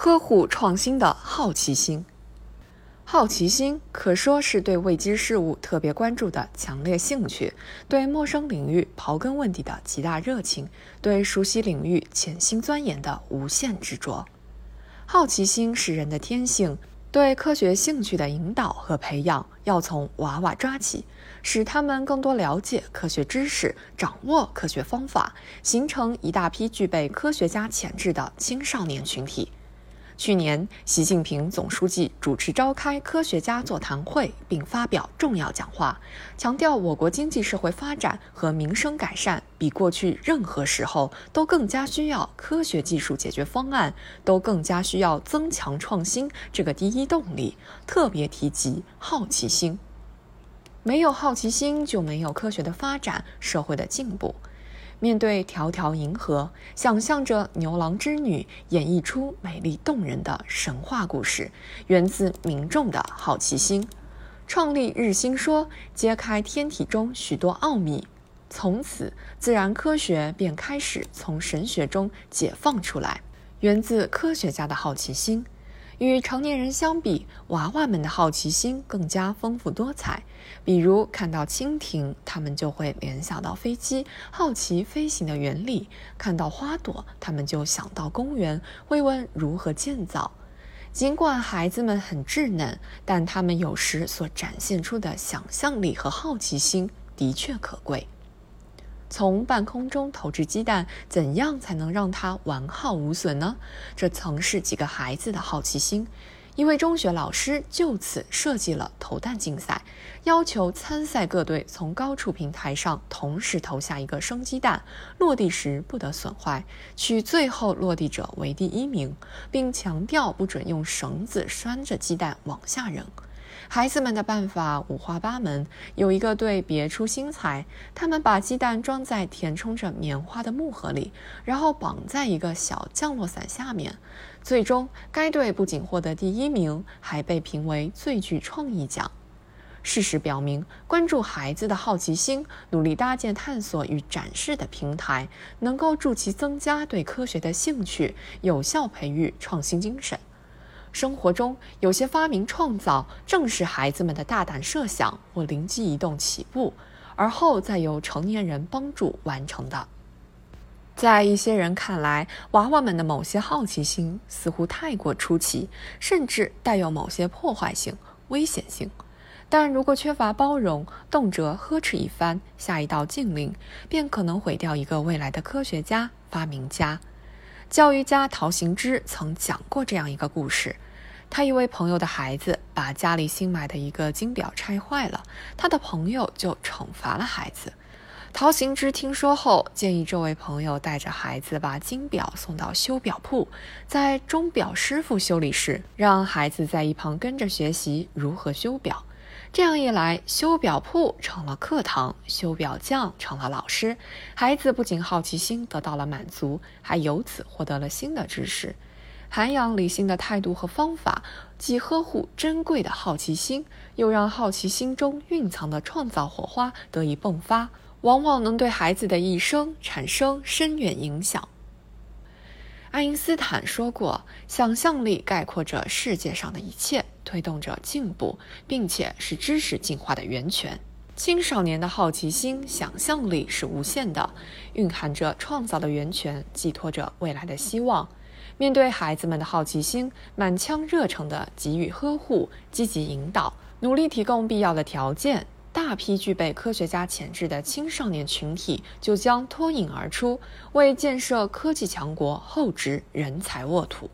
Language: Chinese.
呵护创新的好奇心。好奇心可说是对未知事物特别关注的强烈兴趣，对陌生领域刨根问底的极大热情，对熟悉领域潜心钻研的无限执着。好奇心是人的天性，对科学兴趣的引导和培养要从娃娃抓起，使他们更多了解科学知识，掌握科学方法，形成一大批具备科学家潜质的青少年群体。去年，习近平总书记主持召开科学家座谈会，并发表重要讲话，强调我国经济社会发展和民生改善比过去任何时候都更加需要科学技术解决方案，都更加需要增强创新这个第一动力。特别提及好奇心，没有好奇心就没有科学的发展，社会的进步。面对条条银河，想象着牛郎织女演绎出美丽动人的神话故事，源自民众的好奇心。创立日心说，揭开天体中许多奥秘，从此自然科学便开始从神学中解放出来，源自科学家的好奇心。与成年人相比，娃娃们的好奇心更加丰富多彩。比如看到蜻蜓，他们就会联想到飞机，好奇飞行的原理；看到花朵，他们就想到公园，会问如何建造。尽管孩子们很稚嫩，但他们有时所展现出的想象力和好奇心的确可贵。从半空中投掷鸡蛋，怎样才能让它完好无损呢？这曾是几个孩子的好奇心。一位中学老师就此设计了投弹竞赛，要求参赛各队从高处平台上同时投下一个生鸡蛋，落地时不得损坏，取最后落地者为第一名，并强调不准用绳子拴着鸡蛋往下扔。孩子们的办法五花八门，有一个队别出心裁，他们把鸡蛋装在填充着棉花的木盒里，然后绑在一个小降落伞下面。最终，该队不仅获得第一名，还被评为最具创意奖。事实表明，关注孩子的好奇心，努力搭建探索与展示的平台，能够助其增加对科学的兴趣，有效培育创新精神。生活中有些发明创造，正是孩子们的大胆设想或灵机一动起步，而后再由成年人帮助完成的。在一些人看来，娃娃们的某些好奇心似乎太过出奇，甚至带有某些破坏性、危险性。但如果缺乏包容，动辄呵斥一番，下一道禁令，便可能毁掉一个未来的科学家、发明家。教育家陶行知曾讲过这样一个故事：他一位朋友的孩子把家里新买的一个金表拆坏了，他的朋友就惩罚了孩子。陶行知听说后，建议这位朋友带着孩子把金表送到修表铺，在钟表师傅修理时，让孩子在一旁跟着学习如何修表。这样一来，修表铺成了课堂，修表匠成了老师。孩子不仅好奇心得到了满足，还由此获得了新的知识。涵养理性的态度和方法，既呵护珍贵的好奇心，又让好奇心中蕴藏的创造火花得以迸发，往往能对孩子的一生产生深远影响。爱因斯坦说过：“想象力概括着世界上的一切。”推动着进步，并且是知识进化的源泉。青少年的好奇心、想象力是无限的，蕴含着创造的源泉，寄托着未来的希望。面对孩子们的好奇心，满腔热诚地给予呵护，积极引导，努力提供必要的条件，大批具备科学家潜质的青少年群体就将脱颖而出，为建设科技强国厚植人才沃土。